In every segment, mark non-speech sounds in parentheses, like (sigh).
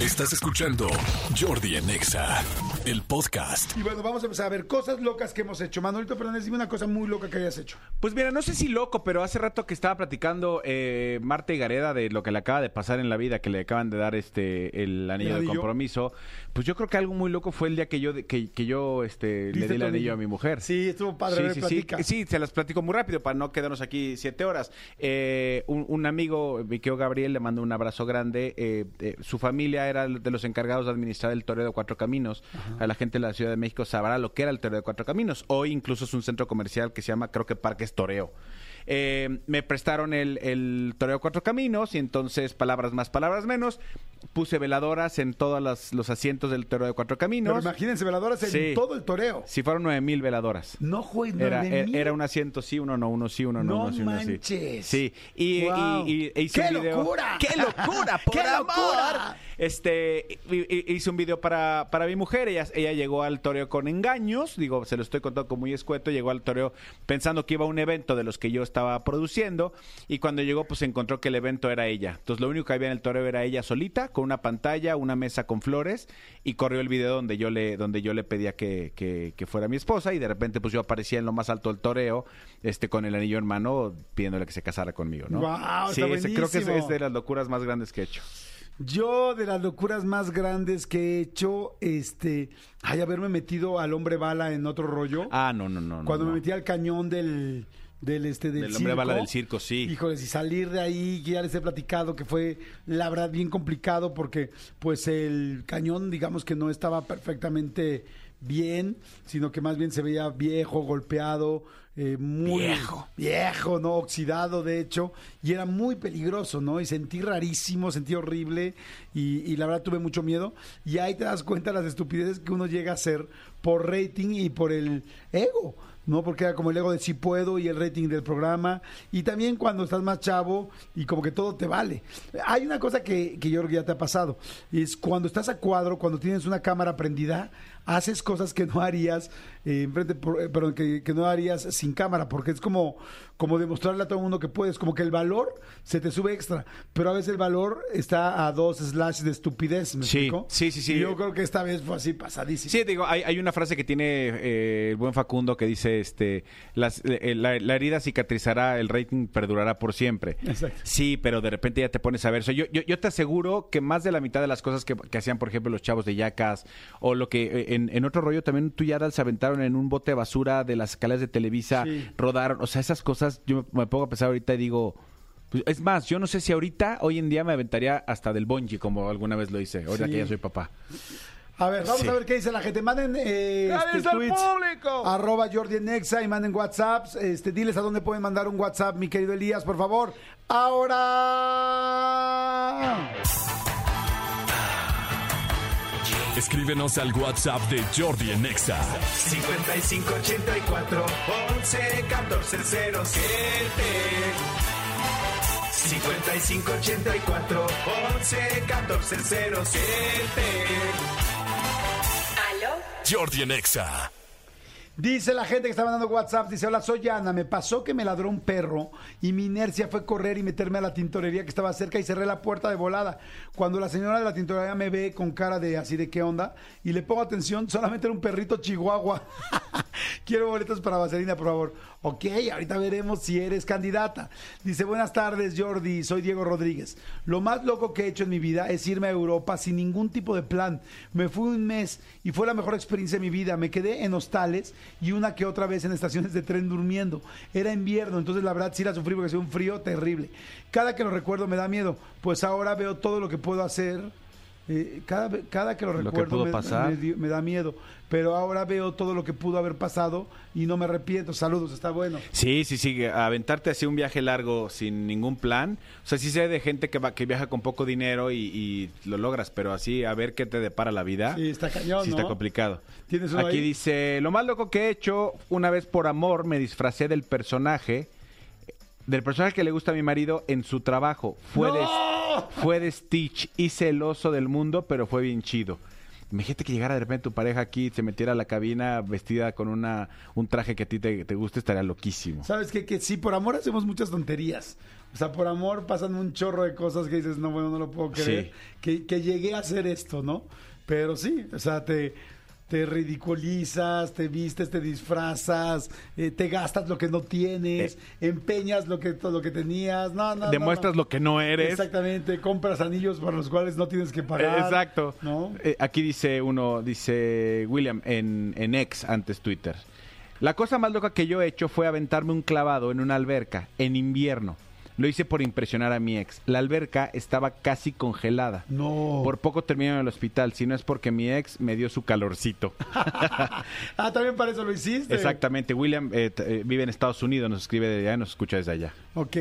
Estás escuchando Jordi en Exa, el podcast. Y bueno, vamos a empezar a ver cosas locas que hemos hecho. Manolito Fernández, dime una cosa muy loca que hayas hecho. Pues mira, no sé si loco, pero hace rato que estaba platicando eh, Marta y Gareda de lo que le acaba de pasar en la vida, que le acaban de dar este el anillo ¿El de compromiso. Pues yo creo que algo muy loco fue el día que yo que, que yo este le ¿Viste di el anillo anillo? a mi mujer. Sí, estuvo padre, Sí, sí, sí, sí, se las platico muy rápido para no quedarnos aquí siete horas. Eh, un, un amigo, Viqueo Gabriel, le mando un abrazo grande. Eh, eh, su familia era de los encargados de administrar el Toreo de Cuatro Caminos. A la gente de la Ciudad de México sabrá lo que era el Toreo de Cuatro Caminos. Hoy incluso es un centro comercial que se llama, creo que Parques Toreo. Eh, me prestaron el, el Toreo Cuatro Caminos y entonces, palabras más, palabras menos, puse veladoras en todos las- los asientos del Toreo de Cuatro Pero Caminos. imagínense, veladoras en Sí. todo el toreo. Si fueron nueve mil veladoras. No juegues Era, nueve era, un asiento sí, uno no, uno sí, uno no, No uno sí, uno sí. manches. Sí, y, Guau. y- y- e hice ¡Qué un video. locura! (laughs) ¡Qué locura! (laughs) ¡Por ¡Qué amor! locura! Este, y- y- hice un video para, para mi mujer. Ella, ella llegó al toreo con engaños. Digo, se lo estoy contando como muy escueto. Llegó al toreo pensando que iba a un evento de los que yo estaba produciendo. Y cuando llegó, pues encontró que el evento era ella. Entonces, lo único que había en el toreo era ella solita, con una pantalla, una mesa con flores. Y corrió el video donde yo le, donde yo le pedía que, que- que fuera mi esposa. Y de repente, pues yo aparecía en lo más alto del toreo, este, con el anillo en mano, pidiéndole que se casara conmigo, ¿no? Guau, sí, ese- creo que es, de las locuras más grandes que he hecho. Yo, de las locuras más grandes que he hecho, este, ay, haberme metido al hombre bala en otro rollo. Ah, no, no, no. no, Cuando no. me metí al cañón del, del este del, Del hombre bala circo. del circo, sí. Híjoles, y salir de ahí, ya les he platicado que fue la verdad bien complicado porque pues el cañón digamos que no estaba perfectamente bien, sino que más bien se veía viejo, golpeado, eh, muy Viejo. viejo, no oxidado de hecho, y era muy peligroso, ¿no? Y sentí rarísimo, sentí horrible y, y la verdad tuve mucho miedo. Y ahí te das cuenta las estupideces que uno llega a hacer por rating y por el ego. ¿No? Porque era como el ego de si puedo y el rating del programa. Y también cuando estás más chavo y como que todo te vale. Hay una cosa que, que yo creo que ya te ha pasado. Es cuando estás a cuadro, cuando tienes una cámara prendida, haces cosas que no harías, eh, enfrente, por- eh, perdón, que, que no harías sin cámara, porque es como, como demostrarle a todo el mundo que puedes, como que el valor se te sube extra, pero a veces el valor está a dos slash de estupidez, ¿me Sí, explico? sí, sí, sí. Y yo creo que esta vez fue así pasadísimo. Sí, digo, hay, hay una frase que tiene eh, el buen Facundo que dice, este, las- eh, la, la herida cicatrizará, el rating perdurará por siempre. Exacto. Sí, pero de repente ya te pones a ver eso. Yo, yo, yo te aseguro que más de la mitad de las cosas que, que hacían, por ejemplo, los chavos de Yacas, o lo que eh, en, en otro rollo también tú ya se aventaron en un bote de basura de las escaleras de Televisa, Sí. rodaron, o sea, esas cosas, yo me pongo a pensar ahorita y digo... pues, es más, yo no sé si ahorita, hoy en día me aventaría hasta del bungee, como alguna vez lo hice, ahora Sí. que ya soy papá. A ver, vamos Sí. a ver qué dice la gente. Manden eh, ¡Gracias este, al tweets, público! arroba Jordi en Exa y manden WhatsApps. Este, diles a dónde pueden mandar un WhatsApp, mi querido Elías, por favor. Ahora. Escríbenos al WhatsApp de Jordi en Exa. 5584 11 14 07 5584 11 14 07 ¿Aló? Jordi en Exa. Dice la gente que está mandando WhatsApp, dice, hola, soy Ana, me pasó que me ladró un perro y mi inercia fue correr y meterme a la tintorería que estaba cerca y cerré la puerta de volada. Cuando la señora de la tintorería me ve con cara de así de qué onda y le pongo atención, solamente era un perrito chihuahua. (laughs) Quiero boletos para Vaselina, por favor. Ok, ahorita veremos si eres candidata. Dice, buenas tardes, Jordi, soy Diego Rodríguez. Lo más loco que he hecho en mi vida es irme a Europa sin ningún tipo de plan. Me fui un mes y fue la mejor experiencia de mi vida. Me quedé en hostales y una que otra vez en estaciones de tren durmiendo. Era invierno, entonces la verdad sí la sufrí porque hacía un frío terrible. Cada que lo recuerdo me da miedo, pues ahora veo todo lo que puedo hacer. Eh, cada, cada que lo recuerdo me, pasar. me da miedo, pero ahora veo todo lo que pudo haber pasado y no me arrepiento. Saludos, está bueno. Sí, sí, sí, aventarte así un viaje largo sin ningún plan. O sea, sí sé de gente que va, que viaja con poco dinero y, y lo logras, pero así a ver qué te depara la vida. Sí, está cañón, Sí, ¿no? está complicado. ¿Tienes uno Aquí ahí? dice, lo más loco que he hecho, una vez por amor me disfracé del personaje, del personaje que le gusta a mi marido en su trabajo. Fue. Fue de Stitch, hice el oso del mundo, pero fue bien chido. Imagínate que llegara de repente tu pareja aquí y se metiera a la cabina vestida con una un traje que a ti te, te guste, estaría loquísimo. ¿Sabes qué? Que sí, por amor hacemos muchas tonterías. O sea, por amor pasan un chorro de cosas que dices, no, bueno, no lo puedo creer. Sí. Que, que llegué a hacer esto, ¿no? Pero sí, o sea, te, te ridiculizas, te vistes, te disfrazas, eh, te gastas lo que no tienes, empeñas lo que, todo lo que tenías. No, no, no, Demuestras no. lo que no eres. Exactamente, compras anillos para los cuales no tienes que pagar. Exacto. ¿No? Eh, aquí dice uno, dice William en, en ex antes Twitter. La cosa más loca que yo he hecho fue aventarme un clavado en una alberca en invierno. Lo hice por impresionar a mi ex. La alberca estaba casi congelada. No. Por poco termino en el hospital, si no es porque mi ex me dio su calorcito. (laughs) ah, también para eso lo hiciste. Exactamente. William eh, eh, vive en Estados Unidos, nos escribe de allá, nos escucha desde allá. Ok.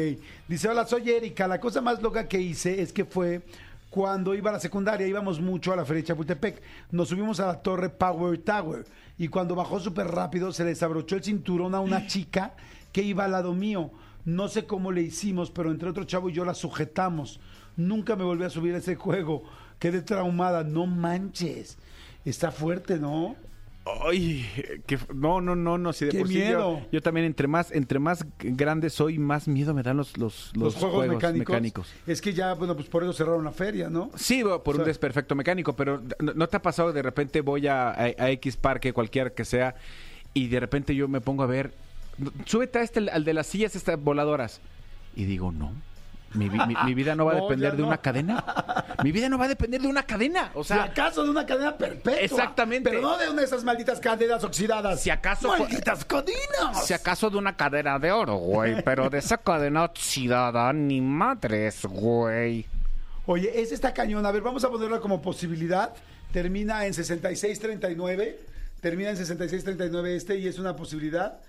Dice, hola, soy Erika. La cosa más loca que hice es que fue cuando iba a la secundaria, íbamos mucho a la feria de Chapultepec. Nos subimos a la torre Power Tower y cuando bajó súper rápido se le desabrochó el cinturón a una (gasps) chica que iba al lado mío. No sé cómo le hicimos, pero entre otro chavo y yo la sujetamos. Nunca me volví a subir a ese juego. Quedé traumada. No manches. Está fuerte, ¿no? Ay, que, no, no, no, no, si de Qué por sí yo- miedo. yo, también entre más, entre más grande soy, más miedo me dan los, los, Los, los juegos, mecánicos. mecánicos. Es que ya, bueno, pues por eso cerraron la feria, ¿no? Sí, por O sea- un desperfecto mecánico, pero ¿no, no te ha pasado de repente voy a, a- a X parque, cualquiera que sea, y de repente yo me pongo a ver, súbete a este, al de las sillas estas voladoras, y digo, no, mi, mi- mi vida no va a (laughs) No, depender ya de no. una cadena. Mi vida no va a depender de una cadena. O si sea, acaso de una cadena perpetua. Exactamente. Pero no de una de esas malditas cadenas oxidadas. Si acaso fue- ¡Malditas cadenas! si acaso de una cadena de oro, güey, pero de esa cadena oxidada, ni madres, güey. Oye, ese está cañón. A ver, vamos a ponerlo como posibilidad. Termina en 6639. Termina en 6639 este y es una posibilidad.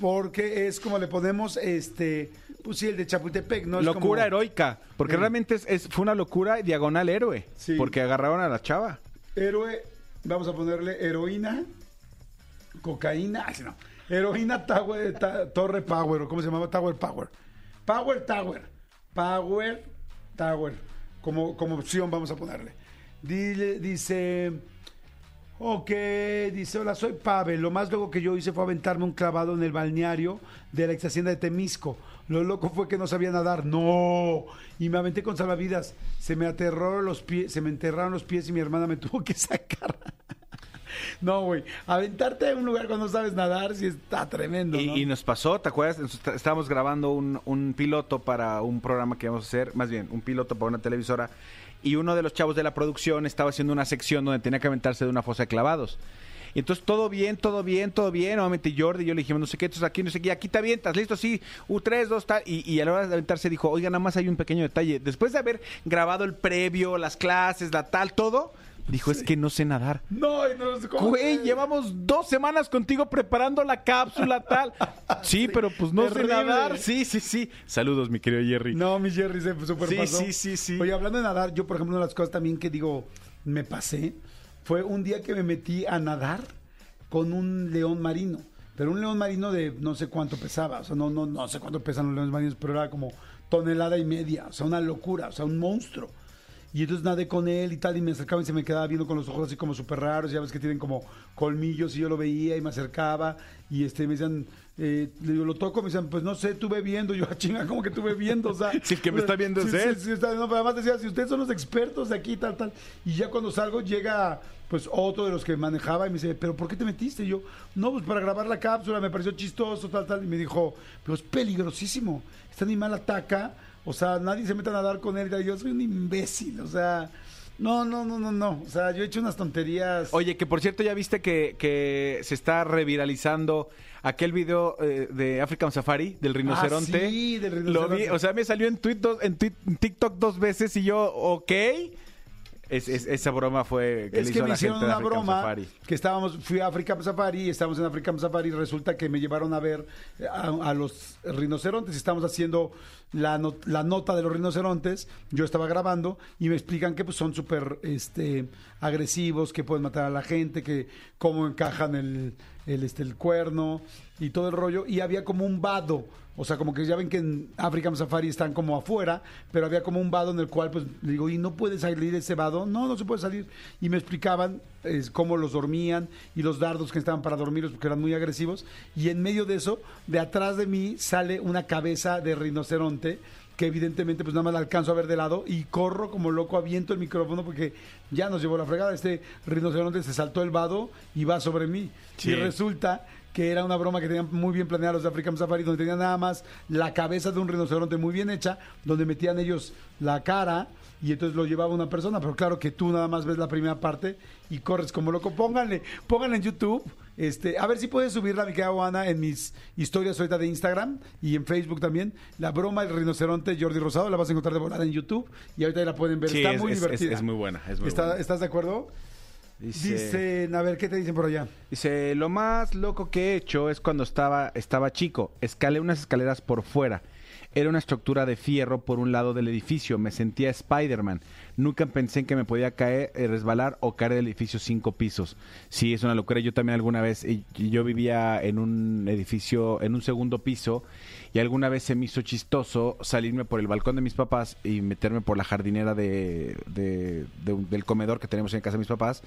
Porque es como le ponemos, este, pues sí, el de Chapultepec, ¿no? Es locura como heroica, porque Sí. realmente es, es- fue una locura diagonal héroe, Sí. porque agarraron a la chava. Héroe, vamos a ponerle heroína, cocaína, ay, no. Heroína Tower, ta- Torre Power, o ¿cómo se llamaba? Tower Power. Power Tower. Power Tower. Como, como opción vamos a ponerle. Dile- dice, ok, dice, hola, soy Pavel. Lo más loco que yo hice fue aventarme un clavado en el balneario de la ex hacienda de Temisco. Lo loco fue que no sabía nadar. No. Y me aventé con salvavidas. Se me aterraron los pies, se me enterraron los pies y mi hermana me (laughs) tuvo que sacar. No, güey. Aventarte a un lugar cuando no sabes nadar sí está tremendo, Y, ¿no? y nos pasó, ¿te acuerdas? Nos Estábamos grabando un, un piloto para un programa que íbamos a hacer, más bien, un piloto para una televisora, y uno de los chavos de la producción estaba haciendo una sección donde tenía que aventarse de una fosa de clavados. Y entonces todo bien, todo bien, todo bien. Obviamente Jordi y yo le dijimos, no sé qué, entonces aquí no sé qué, aquí te avientas, listo, sí, U3, 2, tal. Y, y a la hora de aventarse dijo, oiga, nada más hay un pequeño detalle. Después de haber grabado el previo, las clases, la tal, todo, dijo, es que no sé nadar. No, y no cómo- Güey, llevamos dos semanas contigo preparando la cápsula tal. (laughs) Sí, pero pues no sé nadar. Sí, sí, sí. Saludos, mi querido Jerry. No, mi Jerry se super Sí, pasó. sí, sí, sí. Oye, hablando de nadar, yo, por ejemplo, una de las cosas también que digo, me pasé, fue un día que me metí a nadar con un león marino. Pero un león marino de no sé cuánto pesaba. O sea, no, no, no sé cuánto pesan los leones marinos, pero era como tonelada y media. O sea, una locura. O sea, un monstruo. Y entonces nadé con él y tal, y me acercaba y se me quedaba viendo con los ojos así como súper raros, ya ves que tienen como colmillos, y yo lo veía y me acercaba, y este me decían, eh, le digo, lo toco, me decían, pues no sé, tú bebiendo, yo, (laughs) "Ah, chinga, como que tú bebiendo, o sea. (laughs) Sí, el que me está viendo es sí, él. sí, sí, está- no, pero además decía, si ustedes son los expertos de aquí, tal, tal, y ya cuando salgo llega, pues otro de los que manejaba y me dice, pero ¿por qué te metiste? Y yo, no, pues para grabar la cápsula, me pareció chistoso, tal, tal, y me dijo, pero es peligrosísimo, este animal ataca, o sea, nadie se mete a nadar con él, yo soy un imbécil, o sea, no, no, no, no, no, o sea, yo he hecho unas tonterías. Oye, que por cierto, ya viste que, que se está reviralizando aquel video eh, de African Safari, del rinoceronte. Ah, sí, del Lo rinoceronte. vi, o sea, me salió en, tweet dos- en, tweet- en TikTok dos veces y yo, ok. Es- es- esa broma fue que es le que me la hicieron gente de una African broma Safari. que estábamos, fui a Africa Safari, y estábamos en Africa Safari y resulta que me llevaron a ver a, a los rinocerontes, estamos haciendo la, la nota de los rinocerontes, yo estaba grabando y me explican que pues son súper este, agresivos, que pueden matar a la gente, que cómo encajan el, el, este, el cuerno y todo el rollo. Y había como un vado. O sea, como que ya ven que en African Safari están como afuera, pero había como un vado en el cual, pues, le digo, ¿y no puede salir ese vado? No, no se puede salir. Y me explicaban cómo los dormían y los dardos que estaban para dormirlos porque eran muy agresivos. Y en medio de eso, de atrás de mí sale una cabeza de rinoceronte que evidentemente pues nada más la alcanzo a ver de lado y corro como loco, aviento el micrófono porque ya nos llevó la fregada. Este rinoceronte se saltó el vado y va sobre mí. Sí. Y resulta que era una broma que tenían muy bien planeada los de African Safari, donde tenían nada más la cabeza de un rinoceronte muy bien hecha, donde metían ellos la cara y entonces lo llevaba una persona, pero claro que tú nada más ves la primera parte y corres como loco. Pónganle, pónganle en YouTube, este, a ver si puedes subirla, mi querida Ana, en mis historias ahorita de Instagram y en Facebook también. La broma del rinoceronte Jordi Rosado la vas a encontrar de volada en YouTube y ahorita la pueden ver. Sí, Está es- muy es- divertida. es- es muy buena, es muy ¿Está- buena. ¿Estás de acuerdo? Dice, Dicen, a ver, ¿qué te dicen por allá? dice, lo más loco que he hecho es cuando estaba, estaba chico. Escalé unas escaleras por fuera. Era una estructura de fierro por un lado del edificio. Me sentía Spider-Man. Nunca pensé en que me podía caer, eh, resbalar o caer del edificio cinco pisos. Sí, es una locura. Yo también alguna vez, y yo vivía en un edificio, en un segundo piso, y alguna vez se me hizo chistoso salirme por el balcón de mis papás y meterme por la jardinera de, de- del comedor que tenemos en casa de mis papás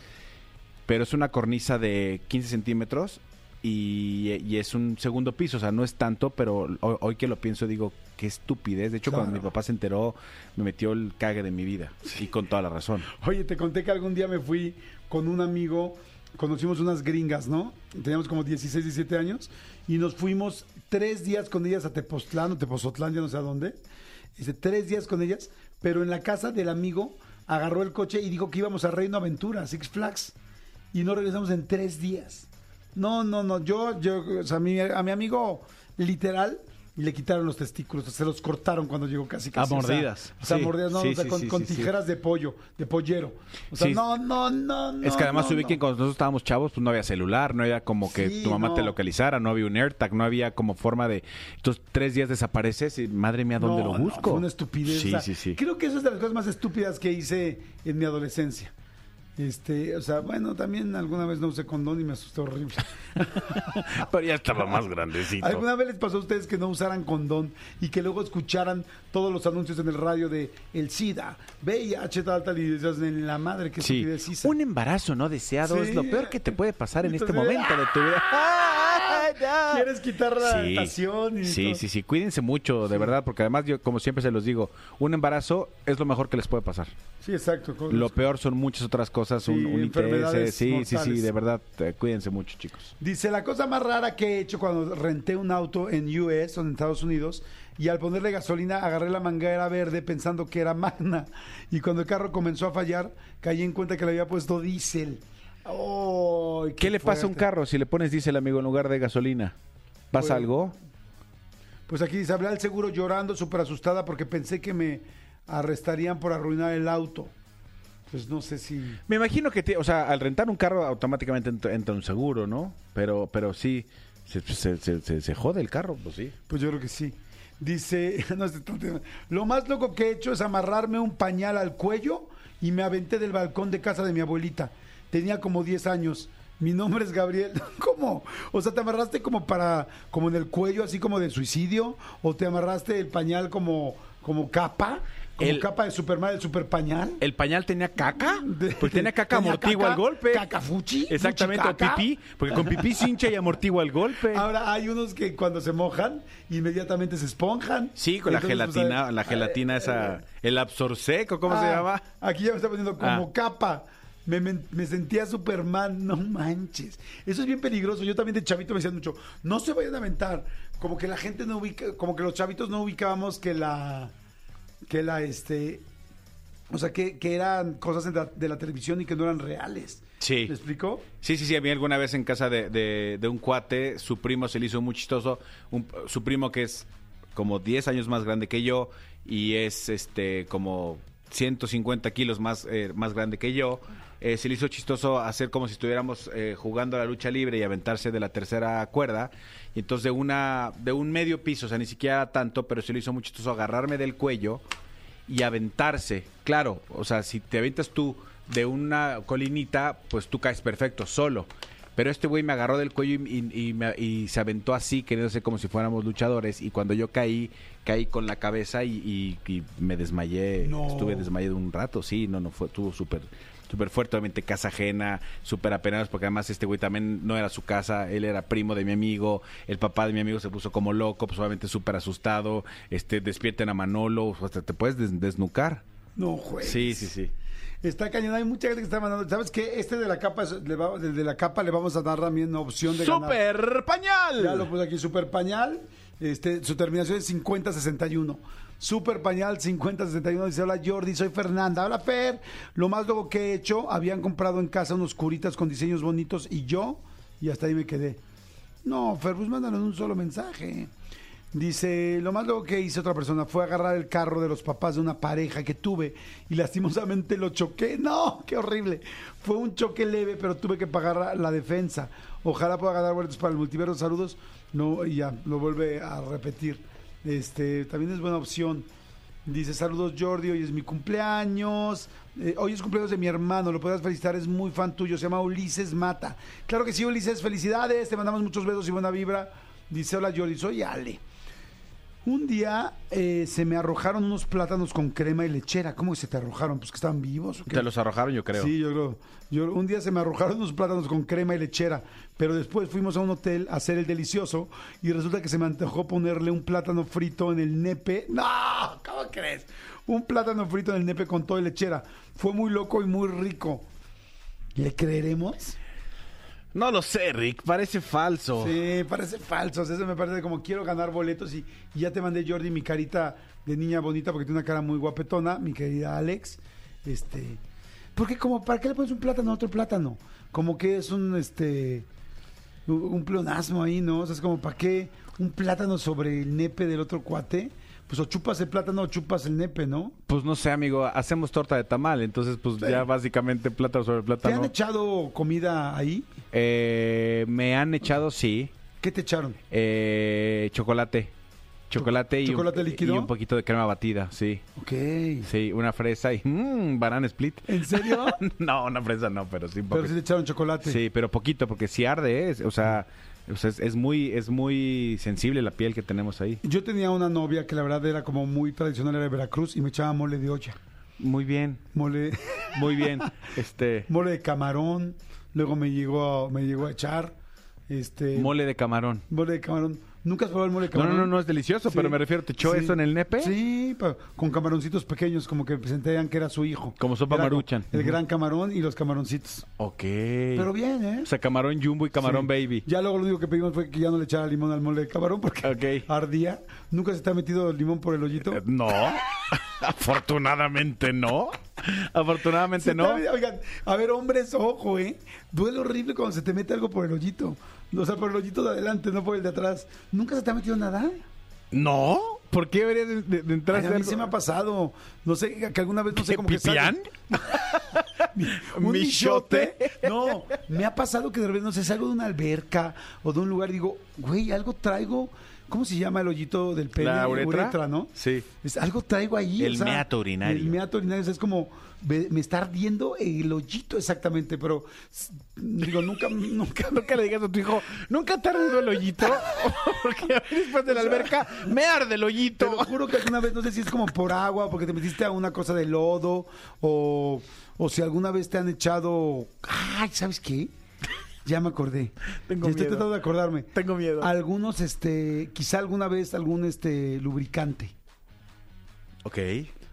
pero es una cornisa de 15 centímetros y, y es un segundo piso, o sea, no es tanto, pero hoy, hoy que lo pienso digo, qué estupidez. De hecho, cuando mi papá se enteró, me metió el cague de mi vida, y con toda la razón. Oye, te conté que algún día me fui con un amigo, conocimos unas gringas, ¿no? Teníamos como 16, 17 años y nos fuimos tres días con ellas a Tepoztlán o Tepozotlán, ya no sé a dónde. Dice, tres días con ellas, pero en la casa del amigo agarró el coche y dijo que íbamos a Reino Aventura, Six Flags, y no regresamos en tres días. No, no, no, yo, yo, o sea, a mi, a mi amigo, literal, le quitaron los testículos, se los cortaron cuando llegó casi casi. A mordidas. O sea, Sí, mordidas, no, sí, o sea, sí, con, tijeras de pollo, de pollero. O sea, no, no, no, no. es que además no, se ubiquen, no. cuando nosotros estábamos chavos, pues no había celular, no había como que tu mamá te localizara, no había un AirTag, no había como forma de... Entonces, tres días desapareces y madre mía, ¿dónde lo busco? fue una estupidez. Sí, o sea, sí, sí. Creo que eso es de las cosas más estúpidas que hice en mi adolescencia. Este, o sea, bueno, también alguna vez no usé condón y me asustó horrible. (laughs) Pero ya estaba más grandecito. ¿Alguna vez les pasó a ustedes que no usaran condón y que luego escucharan todos los anuncios en el radio de el SIDA, VIH, tal, tal, y decías, en la madre, qué Sí. estupidez hice"? Un embarazo no deseado Sí. es lo peor que te puede pasar en este momento de tu (laughs) vida. ¿Quieres quitar la Sí. tentación? Y Sí, todo? sí, sí, cuídense mucho, de verdad, porque además yo, como siempre se los digo, un embarazo es lo mejor que les puede pasar. Sí, exacto. con- Lo peor son muchas otras cosas, Sí, un, un ITS, enfermedades sí, sí, sí, mortales. de verdad, eh, cuídense mucho, chicos. Dice, la cosa más rara que he hecho cuando renté un auto en US o en Estados Unidos y al ponerle gasolina agarré la manguera verde pensando que era (laughs) magna y cuando el carro comenzó a fallar caí en cuenta que le había puesto diésel. ¡Ay, ¿Qué le pasa a un carro si le pones diésel, amigo, en lugar de gasolina? ¿Pasa algo? Pues aquí dice, hablé al seguro llorando, súper asustada porque pensé que me arrestarían por arruinar el auto. Pues no sé si... Me imagino que, te- o sea, al rentar un carro automáticamente entra, entra un seguro, ¿no? Pero, pero sí, se, se, se- se- se jode el carro, pues sí. Pues yo creo que sí. Dice, (laughs) no, este lo más loco que he hecho es amarrarme un pañal al cuello y me aventé del balcón de casa de mi abuelita. Tenía como 10 años. Mi nombre es Gabriel. (laughs) ¿Cómo? O sea, ¿te amarraste como para, como en el cuello, así como de suicidio? ¿O te amarraste el pañal como, como capa? ¿Como El- capa de Superman, el super pañal? ¿El pañal tenía caca? (laughs) Pues tenía caca ¿Tenía amortigua caca? al golpe. ¿Caca fuchi? Exactamente, ¿Fuchi o caca? pipí, porque con pipí se hincha y amortigua el golpe. Ahora hay unos que cuando se mojan, inmediatamente se esponjan. Sí, con la Entonces, pues, gelatina, eh, la gelatina esa, el absorseco, ¿cómo se Ah, llama? Aquí ya me está poniendo como Ah. capa. Me, me- me sentía Superman, no manches. Eso es bien peligroso. Yo también de chavito me decían mucho, no se vayan a aventar. Como que la gente no ubica, como que los chavitos no ubicábamos que la, que la, este, o sea, que, que eran cosas de la, de la televisión y que no eran reales. Sí. ¿Me explicó? Sí, sí, sí, a mí alguna vez en casa de, de- de un cuate, su primo se le hizo muy chistoso, un- su primo que es como 10 años más grande que yo y es este como 150 kilos más, eh, más grande que yo, eh, se le hizo chistoso hacer como si estuviéramos eh, jugando a la lucha libre y aventarse de la tercera cuerda, y entonces de, una, de un medio piso, o sea, ni siquiera tanto, pero se le hizo muy chistoso agarrarme del cuello y aventarse. Claro, o sea, si te aventas tú de una colinita, pues tú caes perfecto, solo. Pero este güey me agarró del cuello y, y- y me- y se aventó así, queriéndose como si fuéramos luchadores. Y cuando yo caí, caí con la cabeza y, y- y me desmayé. No. Estuve desmayado un rato, sí, no, no fue, estuvo súper súper fuerte, obviamente casa ajena, súper apenados, porque además este güey también no era su casa, él era primo de mi amigo, el papá de mi amigo se puso como loco, pues obviamente súper asustado, este, despierten a Manolo, hasta te puedes des- desnucar. No, güey. Sí, sí, sí. Está cañón, hay mucha gente que está mandando. ¿Sabes qué? Este de la capa, le va- del de la capa le vamos a dar también una opción de ganar. ¡Super pañal! Ya lo puse aquí, Super Pañal. Este, su terminación es 5061. Super Pañal 5061. Dice: Hola Jordi, soy Fernanda. Hola Fer. Lo más luego que he hecho, habían comprado en casa unos curitas con diseños bonitos y yo, y hasta ahí me quedé. No, Fer, pues mándanos un solo mensaje. Dice, lo más luego que hice otra persona fue agarrar el carro de los papás de una pareja que tuve y lastimosamente lo choqué. (laughs) No, qué horrible. Fue un choque leve, pero tuve que pagar la- defensa. Ojalá pueda ganar boletos para el multiverso. Saludos. No, y ya, lo vuelve a repetir. Este, también es buena opción. Dice, saludos Jordi, hoy es mi cumpleaños. Eh, hoy es cumpleaños de mi hermano, lo puedes felicitar, es muy fan tuyo, se llama Ulises Mata. Claro que sí, Ulises, felicidades, te mandamos muchos besos y buena vibra. Dice, hola Jordi, soy Ale. Un día eh, se me arrojaron unos plátanos con crema y lechera. ¿Cómo que se te arrojaron? Pues que estaban vivos. ¿o qué? Te los arrojaron, yo creo. Sí, yo creo. Yo, un día se me arrojaron unos plátanos con crema y lechera, pero después fuimos a un hotel a hacer el delicioso y resulta que se me antojó ponerle un plátano frito en el nepe. ¡No! ¿Cómo crees? Un plátano frito en el nepe con todo y lechera. Fue muy loco y muy rico. ¿Le creeremos? No lo sé, Rick, parece falso. Sí, parece falso. Eso me parece como quiero ganar boletos y, ya te mandé Jordi mi carita de niña bonita porque tiene una cara muy guapetona, mi querida Alex. Este, porque como para qué le pones un plátano a otro plátano? Como que es un este un un pleonasmo ahí, ¿no? O sea, es como para qué un plátano sobre el nepe del otro cuate? Pues o chupas el plátano o chupas el nepe, ¿no? Pues no sé, amigo, hacemos torta de tamal, entonces pues ya básicamente plátano sobre ¿Te plátano. han echado comida ahí? Eh, me han echado, sí, ¿Qué te echaron? eh, chocolate. Chocolate, y, ¿Chocolate un, líquido? y un poquito de crema batida, sí. Ok. Sí, una fresa y mmm, banana split. ¿En serio? (laughs) no, una fresa no, pero sí un Pero poquito. sí te echaron chocolate. Sí, pero poquito, porque si arde, es, o sea, o sea, es, es muy, es muy sensible la piel que tenemos ahí. Yo tenía una novia que la verdad era como muy tradicional, era de Veracruz y me echaba mole de olla. Muy bien, Mole, muy bien. (laughs) este mole de camarón, luego me llegó a, me llegó a echar este mole de camarón. mole de camarón. ¿Nunca has probado el mole de No, camarón? no, no, no es delicioso, Sí. pero me refiero, ¿te echó Sí. eso en el nepe? Sí, pa- con camaroncitos pequeños, como que sentían que era su hijo. Como sopa Era maruchan. El gran camarón y los camaroncitos. Ok. Pero bien, ¿eh? O sea, camarón jumbo y camarón Sí. baby. Ya luego lo único que pedimos fue que ya no le echara limón al mole de camarón porque Ok. (laughs) ardía. ¿Nunca se te ha metido el limón por el hoyito? Eh, No. (laughs) Afortunadamente no. Afortunadamente Se no. te ha- Oigan, a ver, hombres, ojo, ¿eh? Duele horrible cuando se te mete algo por el hoyito. O sea, por el hoyito de adelante, no por el de atrás. ¿Nunca se te ha metido nada? No. ¿Por qué debería de, de- de entrar Ay, a mí se me ha pasado. No sé, que alguna vez, no sé ¿Qué, cómo que pipián? (laughs) sale- ¿Un ¿Michote? No, me ha pasado que de repente, no sé, salgo de una alberca o de un lugar y digo, güey, algo traigo. ¿Cómo se llama el hoyito del pene? ¿La uretra? ¿no? Sí. Es, algo traigo ahí. El meato urinario. El meato urinario, o sea, es como, me está ardiendo el hoyito exactamente, pero digo, nunca, (laughs) nunca, Nunca le digas a tu hijo, nunca te ha ardido el hoyito. (laughs) Porque a mí después de la alberca me arde el Te hoyito. lo juro que alguna vez, no sé si es como por agua, porque te metiste a una cosa de lodo, o, o si alguna vez te han echado. Ay, ¿sabes qué? Ya me acordé. Tengo Ya Estoy miedo. tratando de acordarme. Tengo miedo. Algunos, este, quizá alguna vez algún este lubricante. Ok.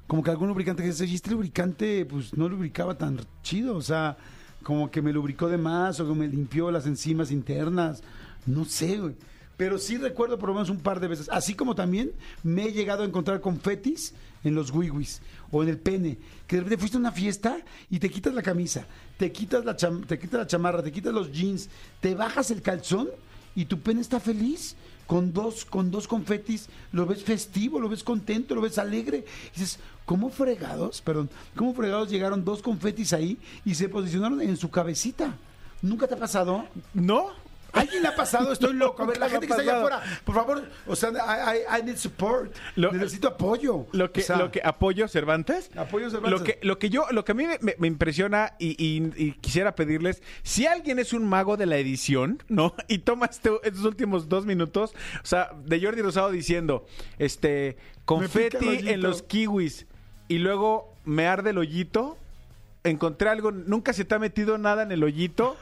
Como que algún lubricante que dice, "Oye, este lubricante, pues no lubricaba tan chido. O sea, como que me lubricó de más o que me limpió las enzimas internas. No sé, güey. Pero sí recuerdo por lo menos un par de veces. Así como también me he llegado a encontrar confetis en los wiwis o en el pene. Que de repente fuiste a una fiesta y te quitas la camisa, te quitas la, te quitas la chamarra, te quitas los jeans, te bajas el calzón y tu pene está feliz con dos, con dos confetis, lo ves festivo, lo ves contento, lo ves alegre. Y dices, ¿cómo fregados? Perdón, ¿cómo fregados llegaron dos confetis ahí y se posicionaron en su cabecita? ¿Nunca te ha pasado? ¿No? ¿Alguien le ha pasado? Estoy loco. A ver, la gente que está allá afuera, por favor, o sea, I, I- I need support. Lo- Necesito apoyo. Lo que, O sea, lo que apoyo Cervantes. Apoyo Cervantes. Lo que, lo que yo, lo que a mí me, impresiona y, y- y quisiera pedirles, si alguien es un mago de la edición, ¿no? (laughs) Y toma este- estos últimos dos minutos, o sea, de Jordi Rosado diciendo, este, confeti en los kiwis y luego me arde el hoyito. Encontré algo, nunca se te ha metido nada en el hoyito.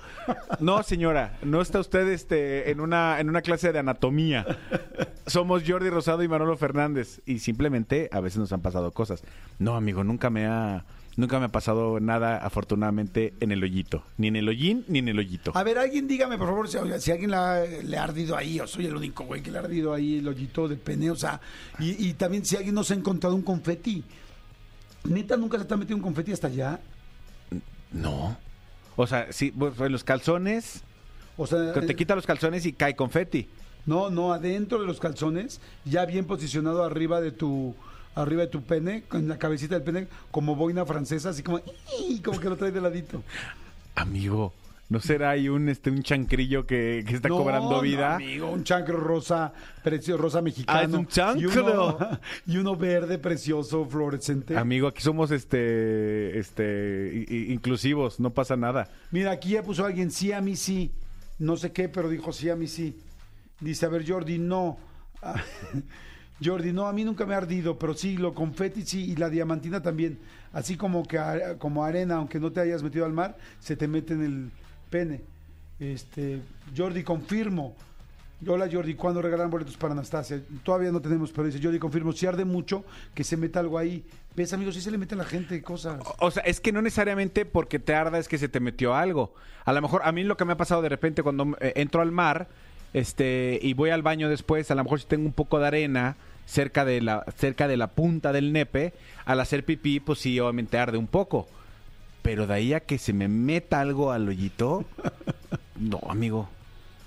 No, señora, no está usted este, en, una, en una clase de anatomía. Somos Jordi Rosado y Manolo Fernández. Y simplemente a veces nos han pasado cosas. No, amigo, nunca me ha, nunca me ha pasado nada, afortunadamente, en el hoyito. Ni en el hollín, ni en el hoyito. A ver, alguien dígame, por favor, si, alguien le ha, ardido ahí, o soy el único güey que le ha ardido ahí el hoyito del pene, o sea, y, y también si alguien no se ha encontrado un confeti. Neta, nunca se te ha metido un confeti hasta allá. No. O sea, sí, pues, en los calzones, O sea, que te eh, quita los calzones y cae confeti. no, no, adentro de los calzones, ya bien posicionado arriba de tu arriba de tu pene, con la cabecita del pene, como boina francesa, así como, como que lo trae de ladito. Amigo, ¿no será ahí un, este, un chancrillo que, que está No, cobrando no, vida? amigo, un chancro rosa, precio rosa mexicano. Ah, es un chancro. Y uno, (laughs) y uno verde, precioso, fluorescente. Amigo, aquí somos este, este, inclusivos, no pasa nada. Mira, aquí ya puso alguien, sí, a mí sí. No sé qué, pero dijo sí, a mí sí. Dice, a ver, Jordi, no. (laughs) Jordi, no, a mí nunca me ha ardido, pero sí, lo confeti sí, y la diamantina también. Así como que como arena, aunque no te hayas metido al mar, se te mete en el pene. Este, Jordi, confirmo. Hola Jordi, ¿cuándo regalan boletos para Anastasia? Todavía no tenemos, pero dice Jordi, confirmo, si arde mucho, que se meta algo ahí. ¿Ves, amigos? Sí se le mete a la gente cosas. O sea, es que no necesariamente porque te arda es que se te metió algo. A lo mejor a mí lo que me ha pasado de repente cuando eh, entro al mar, este, y voy al baño después, a lo mejor si tengo un poco de arena cerca de la cerca de la punta del nepe, al hacer pipí, pues sí, obviamente arde un poco. Pero de ahí a que se me meta algo al hoyito, (laughs) no, amigo,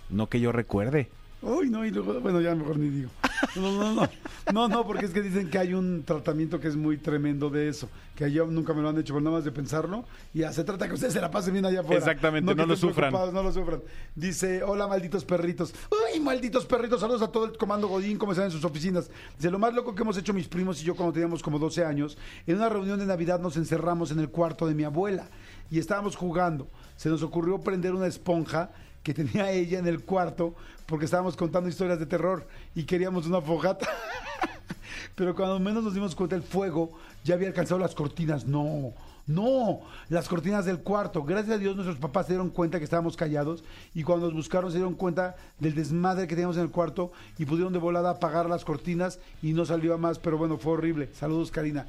no que yo recuerde. Uy, no, y luego, bueno, ya mejor ni digo. (laughs) No, no, no, no, no, porque es que dicen que hay un tratamiento que es muy tremendo de eso, que yo nunca me lo han hecho, pero nada más de pensarlo, y ya se trata que ustedes se la pasen bien allá afuera. Exactamente, no lo sufran. No lo sufran. Dice, hola, malditos perritos. Uy, malditos perritos, saludos a todo el comando Godín, como están en sus oficinas. Dice, lo más loco que hemos hecho mis primos y yo cuando teníamos como 12 años, en una reunión de Navidad nos encerramos en el cuarto de mi abuela y estábamos jugando. Se nos ocurrió prender una esponja que tenía (laughs) ella en el cuarto porque estábamos contando historias de terror y queríamos una fogata. (laughs) Pero cuando menos nos dimos cuenta, el fuego ya había alcanzado las cortinas. No, no, las cortinas del cuarto. Gracias a Dios nuestros papás se dieron cuenta que estábamos callados y cuando nos buscaron se dieron cuenta del desmadre que teníamos en el cuarto y pudieron de volada apagar las cortinas y no salió a más, pero bueno, fue horrible. Saludos, Karina.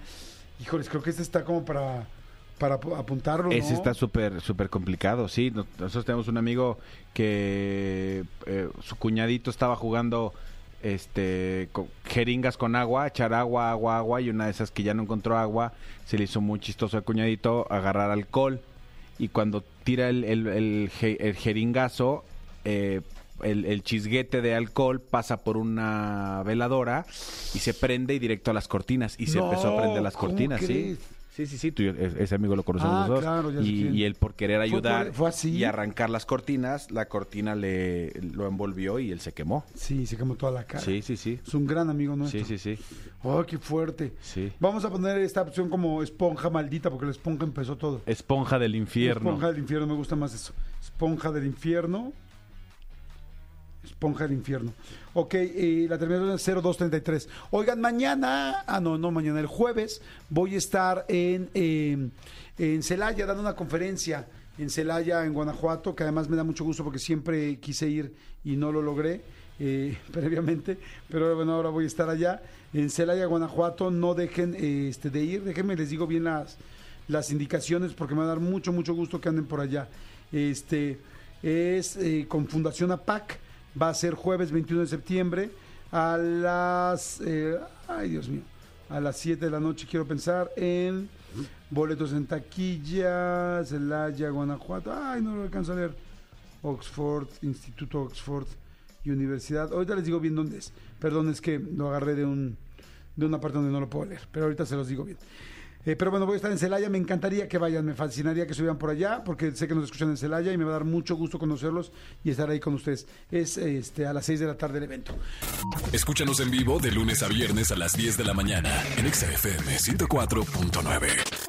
Híjoles, creo que este está como para, para ap- apuntarlo. Ese ¿no? está súper súper complicado, sí. Nos- Nosotros tenemos un amigo que eh, su cuñadito estaba jugando este con jeringas con agua, echar agua, agua, agua y una de esas que ya no encontró agua, se le hizo muy chistoso al cuñadito agarrar alcohol y cuando tira el, el, el je- el jeringazo, eh, el, el chisguete de alcohol pasa por una veladora y se prende y directo a las cortinas y se No, empezó a prender las ¿cómo cortinas, sí. Sí, sí, sí, tú, ese amigo lo conocemos Ah, los dos. claro, ya y, y él por querer ¿Fue ayudar por- fue así? y arrancar las cortinas, la cortina le lo envolvió y él se quemó. Sí, se quemó toda la cara. Sí, sí, sí. Es un gran amigo nuestro. Sí, sí, sí. ¡Oh, qué fuerte! Sí. Vamos a poner esta opción como esponja maldita, porque la esponja empezó todo. Esponja del infierno. Esponja del infierno, me gusta más eso. Esponja del infierno. Esponja del infierno. Ok, la terminación es 0233. Oigan, mañana, ah, no, no, mañana, el jueves, voy a estar en, eh, en Celaya dando una conferencia en Celaya, en Guanajuato, que además me da mucho gusto porque siempre quise ir y no lo logré eh, (laughs) previamente, pero bueno, ahora voy a estar allá en Celaya, Guanajuato. No dejen este, de ir, déjenme, les digo bien las, las indicaciones porque me va a dar mucho, mucho gusto que anden por allá. Este es eh, con Fundación APAC, va a ser jueves 21 de septiembre a las, eh, ay Dios mío, a las 7 de la noche quiero pensar en boletos en taquilla, Celaya, Guanajuato, ay no lo alcanzo a leer, Oxford, Instituto Oxford Universidad, ahorita les digo bien dónde es, perdón es que lo agarré de un de una parte donde no lo puedo leer, pero ahorita se los digo bien. Eh, pero bueno, voy a estar en Celaya, me encantaría que vayan, me fascinaría que estuvieran por allá, porque sé que nos escuchan en Celaya y me va a dar mucho gusto conocerlos y estar ahí con ustedes. Es este, a las 6 de la tarde el evento. Escúchanos en vivo de lunes a viernes a las 10 de la mañana en XFM 104.9.